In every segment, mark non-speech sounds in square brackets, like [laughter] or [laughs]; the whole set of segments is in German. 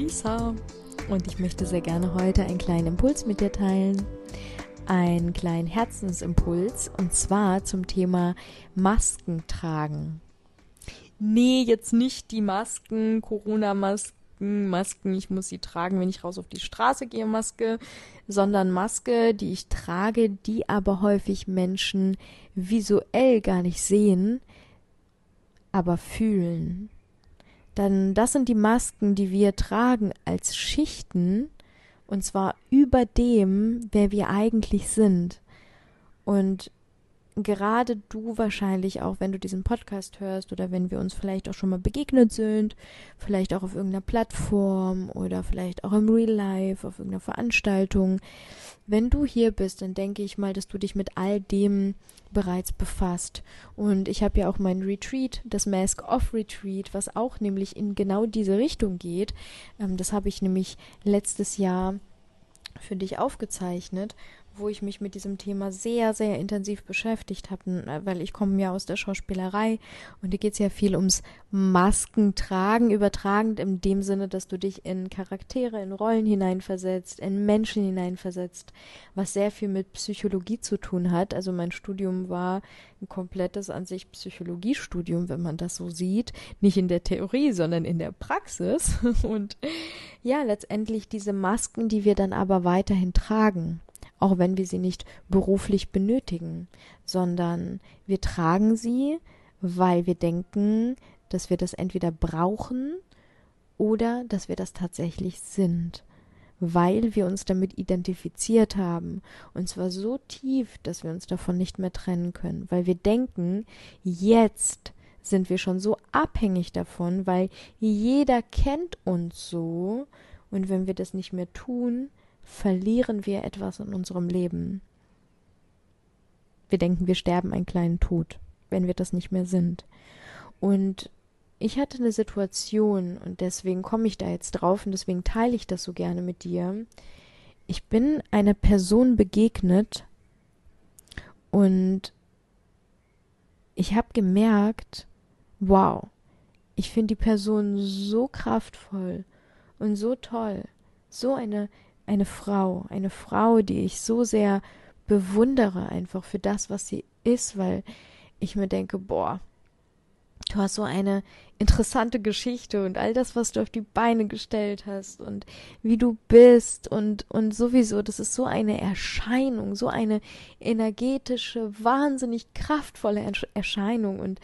Larissa und ich möchte sehr gerne heute einen kleinen Impuls mit dir teilen. Einen kleinen Herzensimpuls. Und zwar zum Thema Masken tragen. Nee, jetzt nicht die Masken, Corona-Masken, Masken, ich muss sie tragen, wenn ich raus auf die Straße gehe, Maske, sondern Maske, die ich trage, die aber häufig Menschen visuell gar nicht sehen, aber fühlen dann das sind die Masken, die wir tragen als Schichten, und zwar über dem, wer wir eigentlich sind. Und gerade du wahrscheinlich auch, wenn du diesen Podcast hörst oder wenn wir uns vielleicht auch schon mal begegnet sind, vielleicht auch auf irgendeiner Plattform oder vielleicht auch im Real Life, auf irgendeiner Veranstaltung. Wenn du hier bist, dann denke ich mal, dass du dich mit all dem bereits befasst. Und ich habe ja auch mein Retreat, das Mask Off Retreat, was auch nämlich in genau diese Richtung geht. Ähm, das habe ich nämlich letztes Jahr für dich aufgezeichnet wo ich mich mit diesem Thema sehr, sehr intensiv beschäftigt habe, äh, weil ich komme ja aus der Schauspielerei und hier geht es ja viel ums Maskentragen, übertragend in dem Sinne, dass du dich in Charaktere, in Rollen hineinversetzt, in Menschen hineinversetzt, was sehr viel mit Psychologie zu tun hat. Also mein Studium war ein komplettes an sich Psychologiestudium, wenn man das so sieht, nicht in der Theorie, sondern in der Praxis. [laughs] Und ja, letztendlich diese Masken, die wir dann aber weiterhin tragen auch wenn wir sie nicht beruflich benötigen, sondern wir tragen sie, weil wir denken, dass wir das entweder brauchen oder dass wir das tatsächlich sind, weil wir uns damit identifiziert haben, und zwar so tief, dass wir uns davon nicht mehr trennen können, weil wir denken, jetzt sind wir schon so abhängig davon, weil jeder kennt uns so, und wenn wir das nicht mehr tun, verlieren wir etwas in unserem Leben. Wir denken, wir sterben einen kleinen Tod, wenn wir das nicht mehr sind. Und ich hatte eine Situation und deswegen komme ich da jetzt drauf und deswegen teile ich das so gerne mit dir. Ich bin einer Person begegnet und ich habe gemerkt, wow, ich finde die Person so kraftvoll und so toll, so eine eine Frau, eine Frau, die ich so sehr bewundere einfach für das, was sie ist, weil ich mir denke, boah, du hast so eine interessante Geschichte und all das, was du auf die Beine gestellt hast und wie du bist und, und sowieso, das ist so eine Erscheinung, so eine energetische, wahnsinnig kraftvolle Erscheinung und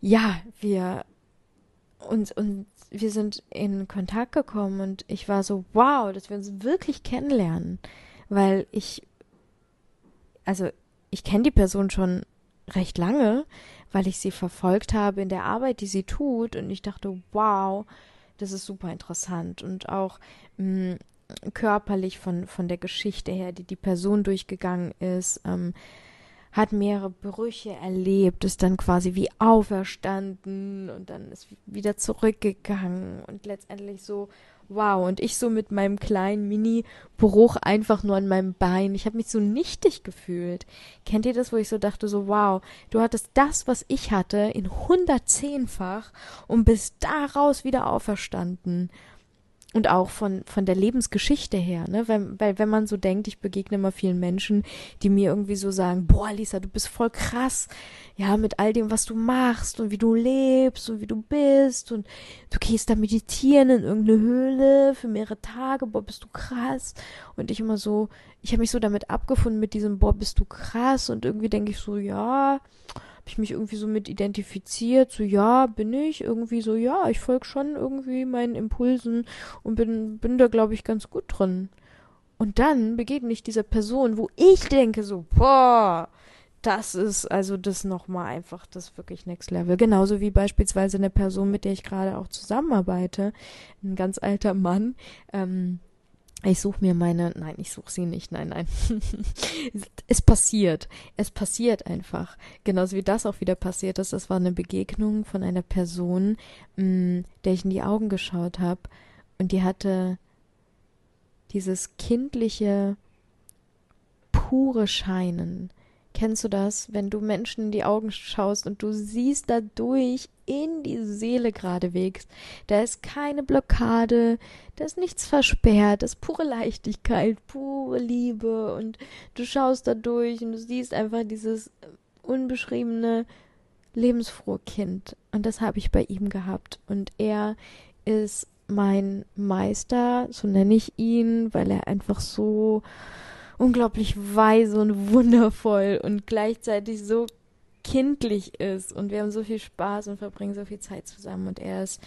ja, wir uns, und wir sind in Kontakt gekommen und ich war so, wow, dass wir uns wirklich kennenlernen. Weil ich, also ich kenne die Person schon recht lange, weil ich sie verfolgt habe in der Arbeit, die sie tut. Und ich dachte, wow, das ist super interessant. Und auch mh, mm, körperlich von, von der Geschichte her, die die Person durchgegangen ist. Ähm, hat mehrere Brüche erlebt, ist dann quasi wie auferstanden und dann ist wieder zurückgegangen und letztendlich so, wow, und ich so mit meinem kleinen Mini-Bruch einfach nur an meinem Bein. Ich habe mich so nichtig gefühlt. Kennt ihr das, wo ich so dachte, so, wow, du hattest das, was ich hatte, in 110-fach und bist daraus wieder auferstanden und auch von, von der Lebensgeschichte her, ne? Weil, weil wenn man so denkt, ich begegne immer vielen Menschen, die mir irgendwie so sagen, boah, Lisa, du bist voll krass, ja, mit all dem, was du machst und wie du lebst und wie du bist und du gehst da meditieren in irgendeine Höhle für mehrere Tage, boah, bist du krass. Und ich immer so, ich habe mich so damit abgefunden mit diesem, boah, bist du krass und irgendwie denke ich so, ja, ich mich irgendwie so mit identifiziert, so ja, bin ich irgendwie so, ja, ich folge schon irgendwie meinen Impulsen und bin, bin da, glaube ich, ganz gut drin. Und dann begegne ich dieser Person, wo ich denke so, boah, das ist also das nochmal einfach das wirklich Next Level. Genauso wie beispielsweise eine Person, mit der ich gerade auch zusammenarbeite, ein ganz alter Mann, ähm, ich suche mir meine, nein, ich suche sie nicht, nein, nein. [laughs] es passiert. Es passiert einfach. Genauso wie das auch wieder passiert ist. Das war eine Begegnung von einer Person, mh, mm, der ich in die Augen geschaut habe. Und die hatte dieses kindliche, pure Scheinen. Kennst du das, wenn du Menschen in die Augen schaust und du siehst dadurch in die Seele geradewegs? Da ist keine Blockade, da ist nichts versperrt, das ist pure Leichtigkeit, pure Liebe und du schaust dadurch und du siehst einfach dieses unbeschriebene, lebensfrohe Kind. Und das habe ich bei ihm gehabt. Und er ist mein Meister, so nenne ich ihn, weil er einfach so unglaublich weise und wundervoll und gleichzeitig so kindlich ist. Und wir haben so viel Spaß und verbringen so viel Zeit zusammen. Und er ist,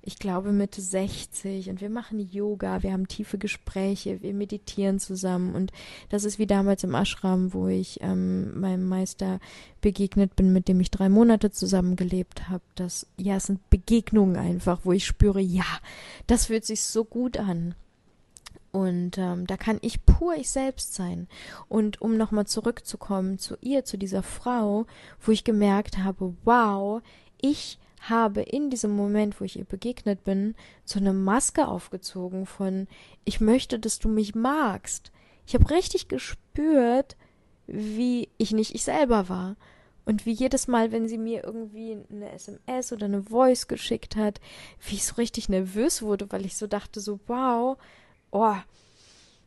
ich glaube, Mitte 60 und wir machen Yoga, wir haben tiefe Gespräche, wir meditieren zusammen. Und das ist wie damals im Ashram, wo ich ähm, meinem Meister begegnet bin, mit dem ich drei Monate zusammengelebt habe. Das, ja, es sind Begegnungen einfach, wo ich spüre, ja, das fühlt sich so gut an. Und ähm, da kann ich pur ich selbst sein. Und um nochmal zurückzukommen zu ihr, zu dieser Frau, wo ich gemerkt habe, wow, ich habe in diesem Moment, wo ich ihr begegnet bin, so eine Maske aufgezogen von, ich möchte, dass du mich magst. Ich habe richtig gespürt, wie ich nicht ich selber war. Und wie jedes Mal, wenn sie mir irgendwie eine SMS oder eine Voice geschickt hat, wie ich so richtig nervös wurde, weil ich so dachte, so, wow, oh,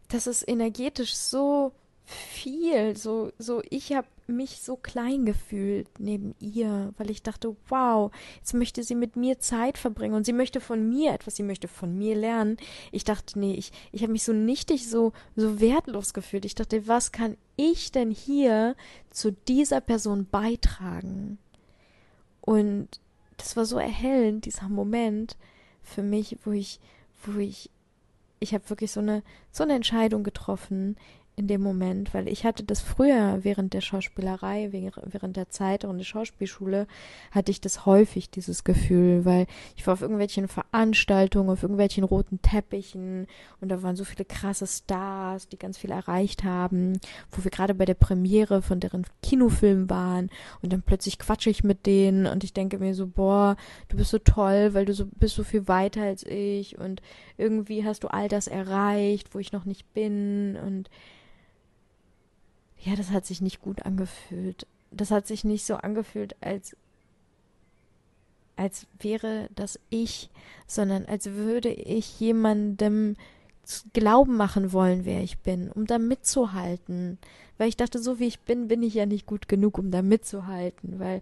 das ist energetisch so viel, so, so, ich habe mich so klein gefühlt neben ihr, weil ich dachte, wow, jetzt möchte sie mit mir Zeit verbringen und sie möchte von mir etwas, sie möchte von mir lernen. Ich dachte, nee, ich, ich habe mich so nichtig, so, so wertlos gefühlt. Ich dachte, was kann ich denn hier zu dieser Person beitragen? Und das war so erhellend, dieser Moment für mich, wo ich, wo ich ich habe wirklich so eine, so eine Entscheidung getroffen in dem Moment, weil ich hatte das früher während der Schauspielerei, während der Zeit und der Schauspielschule, hatte ich das häufig, dieses Gefühl, weil ich war auf irgendwelchen Veranstaltungen, auf irgendwelchen roten Teppichen und da waren so viele krasse Stars, die ganz viel erreicht haben, wo wir gerade bei der Premiere von deren Kinofilm waren und dann plötzlich quatsche ich mit denen und ich denke mir so, boah, du bist so toll, weil du so bist so viel weiter als ich und irgendwie hast du all das erreicht, wo ich noch nicht bin und ja, das hat sich nicht gut angefühlt. Das hat sich nicht so angefühlt, als als wäre das ich, sondern als würde ich jemandem Glauben machen wollen, wer ich bin, um da mitzuhalten. Weil ich dachte, so wie ich bin, bin ich ja nicht gut genug, um da mitzuhalten, weil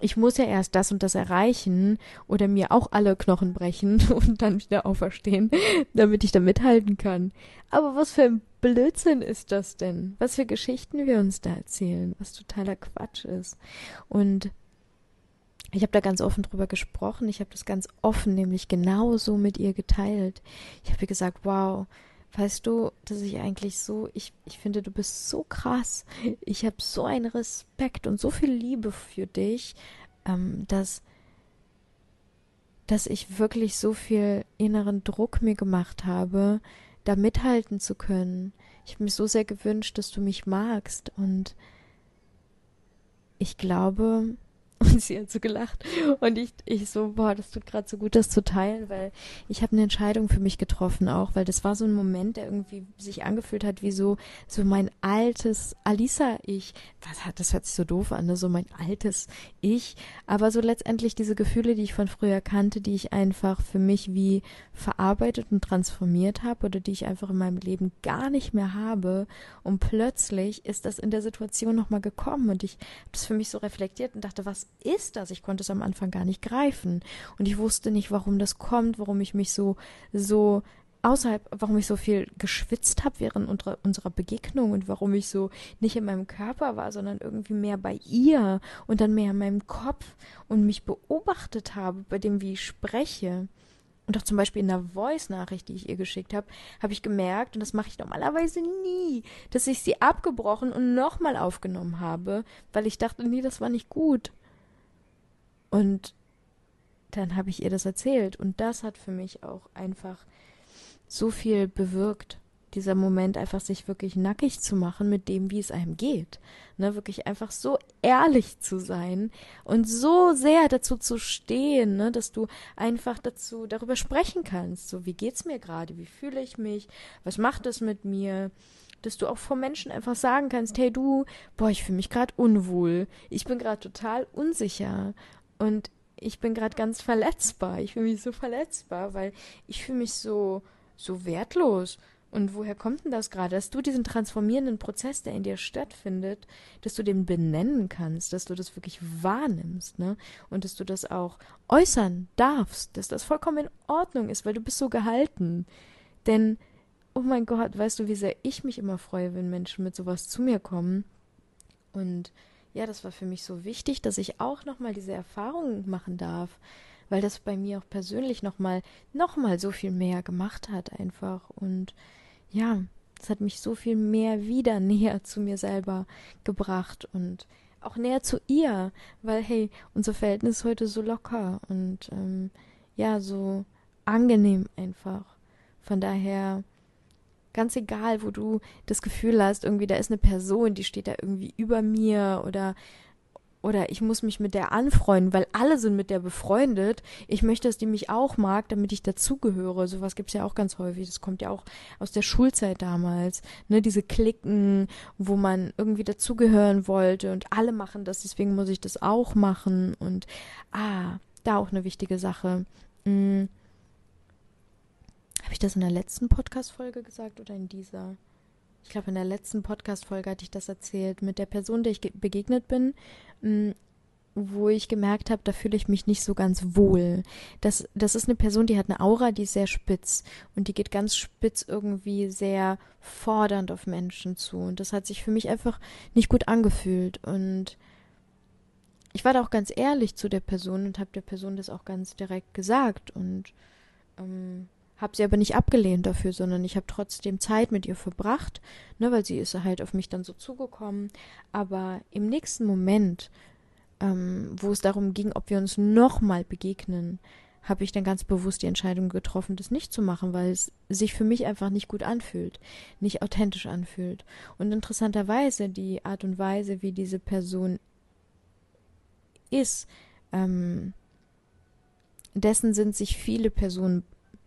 ich muss ja erst das und das erreichen oder mir auch alle Knochen brechen [laughs] und dann wieder auferstehen, [laughs] damit ich da mithalten kann. Aber was für ein Blödsinn ist das denn? Was für Geschichten wir uns da erzählen, was totaler Quatsch ist. Und ich habe da ganz offen drüber gesprochen. Ich habe das ganz offen, nämlich genauso mit ihr geteilt. Ich habe ihr gesagt, wow, weißt du, dass ich eigentlich so, ich, ich finde, du bist so krass. Ich habe so einen Respekt und so viel Liebe für dich, ähm, dass, dass ich wirklich so viel inneren Druck mir gemacht habe, da mithalten zu können. Ich habe mir so sehr gewünscht, dass du mich magst und ich glaube, und sie hat so gelacht. Und ich, ich so, boah, das tut gerade so gut, das zu teilen, weil ich habe eine Entscheidung für mich getroffen auch, weil das war so ein Moment, der irgendwie sich angefühlt hat wie so, so mein altes Alisa-Ich. Was das hört sich so doof an, ne? so mein altes Ich. Aber so letztendlich diese Gefühle, die ich von früher kannte, die ich einfach für mich wie verarbeitet und transformiert habe oder die ich einfach in meinem Leben gar nicht mehr habe. Und plötzlich ist das in der Situation nochmal gekommen und ich habe das für mich so reflektiert und dachte, was ist das? Ich konnte es am Anfang gar nicht greifen. Und ich wusste nicht, warum das kommt, warum ich mich so, so außerhalb, warum ich so viel geschwitzt habe während unserer, unserer Begegnung und warum ich so nicht in meinem Körper war, sondern irgendwie mehr bei ihr und dann mehr in meinem Kopf und mich beobachtet habe, bei dem, wie ich spreche. Und auch zum Beispiel in der Voice-Nachricht, die ich ihr geschickt habe, habe ich gemerkt, und das mache ich normalerweise nie, dass ich sie abgebrochen und nochmal aufgenommen habe, weil ich dachte, nee, das war nicht gut. Und dann habe ich ihr das erzählt. Und das hat für mich auch einfach so viel bewirkt. Dieser Moment, einfach sich wirklich nackig zu machen mit dem, wie es einem geht. Ne, wirklich einfach so ehrlich zu sein und so sehr dazu zu stehen, ne, dass du einfach dazu darüber sprechen kannst. So, wie geht's mir gerade? Wie fühle ich mich? Was macht es mit mir? dass du auch vor Menschen einfach sagen kannst, hey du, boah, ich fühle mich gerade unwohl, ich bin gerade total unsicher und ich bin gerade ganz verletzbar, ich fühle mich so verletzbar, weil ich fühle mich so so wertlos. Und woher kommt denn das gerade, dass du diesen transformierenden Prozess, der in dir stattfindet, dass du den benennen kannst, dass du das wirklich wahrnimmst, ne? Und dass du das auch äußern darfst, dass das vollkommen in Ordnung ist, weil du bist so gehalten. Denn, oh mein Gott, weißt du, wie sehr ich mich immer freue, wenn Menschen mit sowas zu mir kommen. Und ja, das war für mich so wichtig, dass ich auch nochmal diese Erfahrung machen darf weil das bei mir auch persönlich nochmal, nochmal so viel mehr gemacht hat einfach. Und ja, es hat mich so viel mehr wieder [laughs] näher zu mir selber gebracht und auch näher zu ihr, weil hey, unser Verhältnis ist heute so locker und ähm, ja, so angenehm einfach. Von daher, ganz egal, wo du das Gefühl hast, irgendwie da ist eine Person, die steht da irgendwie über mir oder oder ich muss mich mit der anfreunden, weil alle sind mit der befreundet. Ich möchte, dass die mich auch mag, damit ich dazugehöre. Sowas gibt's ja auch ganz häufig. Das kommt ja auch aus der Schulzeit damals. Ne, diese Klicken, wo man irgendwie dazugehören wollte und alle machen das, deswegen muss ich das auch machen. Und ah, da auch eine wichtige Sache. Hm. Ich das in der letzten Podcast-Folge gesagt oder in dieser? ich glaube, in der letzten Podcast-Folge hatte ich das erzählt, mit der Person, der ich begegnet bin, mm, wo ich gemerkt habe, da fühle ich mich nicht so ganz wohl. Das, das ist eine Person, die hat eine Aura, die ist sehr spitz und die geht ganz spitz irgendwie sehr fordernd auf Menschen zu. Und das hat sich für mich einfach nicht gut angefühlt. Und ich war da auch ganz ehrlich zu der Person und habe der Person das auch ganz direkt gesagt. Und ähm, habe sie aber nicht abgelehnt dafür, sondern ich habe trotzdem Zeit mit ihr verbracht, ne, weil sie ist halt auf mich dann so zugekommen. Aber im nächsten Moment, ähm, wo es darum ging, ob wir uns nochmal begegnen, habe ich dann ganz bewusst die Entscheidung getroffen, das nicht zu machen, weil es sich für mich einfach nicht gut anfühlt, nicht authentisch anfühlt. Und interessanterweise die Art und Weise, wie diese Person ist, ähm, dessen sind sich viele Personen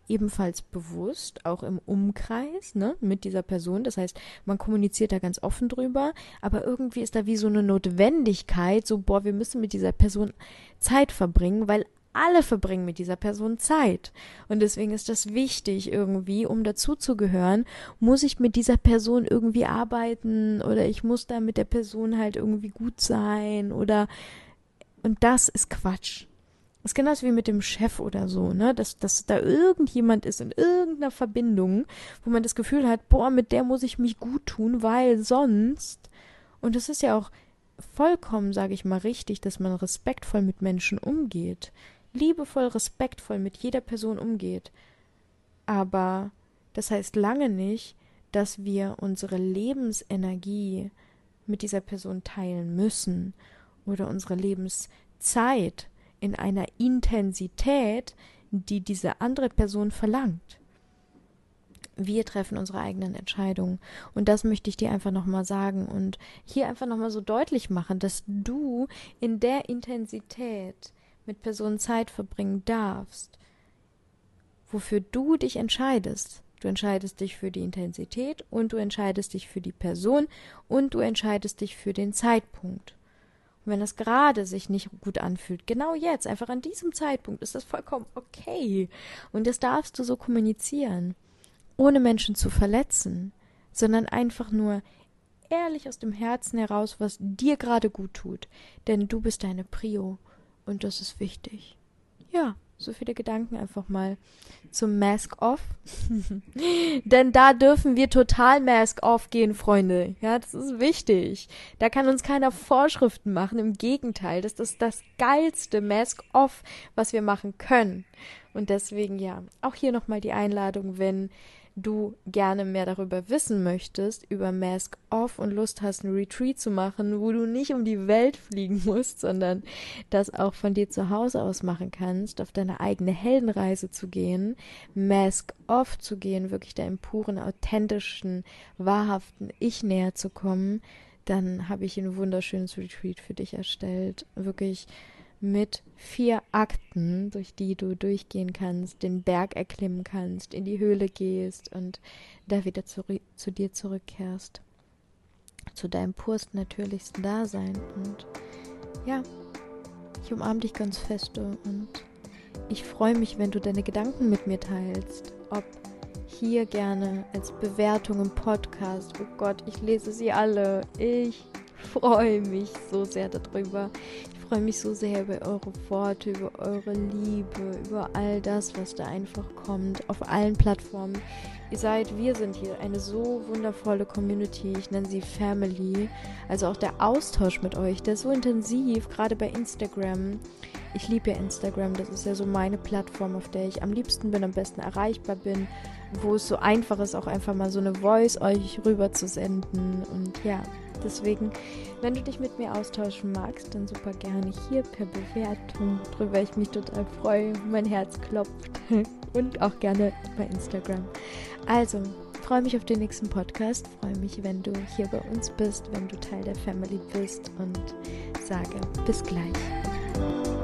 ebenfalls bewusst, auch im Umkreis, ne, mit dieser Person. Das heißt, man kommuniziert da ganz offen drüber, aber irgendwie ist da wie so eine Notwendigkeit, so, boah, wir müssen mit dieser Person Zeit verbringen, weil alle verbringen mit dieser Person Zeit. Und deswegen ist das wichtig irgendwie, um dazuzugehören, muss ich mit dieser Person irgendwie arbeiten oder ich muss da mit der Person halt irgendwie gut sein oder und das ist Quatsch. Das ist genauso wie mit dem Chef oder so, ne? Dass, dass da irgendjemand ist in irgendeiner Verbindung, wo man das Gefühl hat, boah, mit der muss ich mich gut tun, weil sonst. Und es ist ja auch vollkommen, sage ich mal, richtig, dass man respektvoll mit Menschen umgeht. Liebevoll, respektvoll mit jeder Person umgeht. Aber das heißt lange nicht, dass wir unsere Lebensenergie mit dieser Person teilen müssen oder unsere Lebenszeit in einer Intensität, die diese andere Person verlangt. Wir treffen unsere eigenen Entscheidungen. Und das möchte ich dir einfach nochmal sagen und hier einfach nochmal so deutlich machen, dass du in der Intensität mit Personen Zeit verbringen darfst, wofür du dich entscheidest. Du entscheidest dich für die Intensität und du entscheidest dich für die Person und du entscheidest dich für den Zeitpunkt. Und wenn das gerade sich nicht gut anfühlt, genau jetzt, einfach an diesem Zeitpunkt, ist das vollkommen okay. Und das darfst du so kommunizieren, ohne Menschen zu verletzen, sondern einfach nur ehrlich aus dem Herzen heraus, was dir gerade gut tut. Denn du bist deine Prio und das ist wichtig. Ja so viele Gedanken einfach mal zum Mask Off. [laughs] Denn da dürfen wir total Mask Off gehen, Freunde. Ja, das ist wichtig. Da kann uns keiner Vorschriften machen. Im Gegenteil, das ist das geilste Mask Off, was wir machen können. Und deswegen, ja, auch hier nochmal die Einladung, wenn du gerne mehr darüber wissen möchtest, über Mask Off und Lust hast, ein Retreat zu machen, wo du nicht um die Welt fliegen musst, sondern das auch von dir zu Hause aus machen kannst, auf deine eigene Heldenreise zu gehen, Mask Off zu gehen, wirklich deinem puren, authentischen, wahrhaften Ich näher zu kommen, dann habe ich ein wunderschönes Retreat für dich erstellt. Wirklich mit vier Akten, durch die du durchgehen kannst, den Berg erklimmen kannst, in die Höhle gehst und da wieder zu, zu dir zurückkehrst. Zu deinem purst natürlichsten Dasein. Und ja, ich umarme dich ganz feste und ich freue mich, wenn du deine Gedanken mit mir teilst. Ob hier gerne als Bewertung im Podcast. Oh Gott, ich lese sie alle. Ich freue mich so sehr darüber. Freue mich so sehr über eure Worte, über eure Liebe, über all das, was da einfach kommt, auf allen Plattformen. Ihr seid, wir sind hier eine so wundervolle Community. Ich nenne sie Family. Also auch der Austausch mit euch, der ist so intensiv, gerade bei Instagram. Ich liebe ja Instagram, das ist ja so meine Plattform, auf der ich am liebsten bin, am besten erreichbar bin, wo es so einfach ist, auch einfach mal so eine Voice euch rüber zu senden. Und ja, Deswegen, wenn du dich mit mir austauschen magst, dann super gerne hier per Bewertung, worüber ich mich total freue. Mein Herz klopft. [laughs] Und auch gerne bei Instagram. Also, freue mich auf den nächsten Podcast. Freue mich, wenn du hier bei uns bist, wenn du Teil der Family bist und sage bis gleich.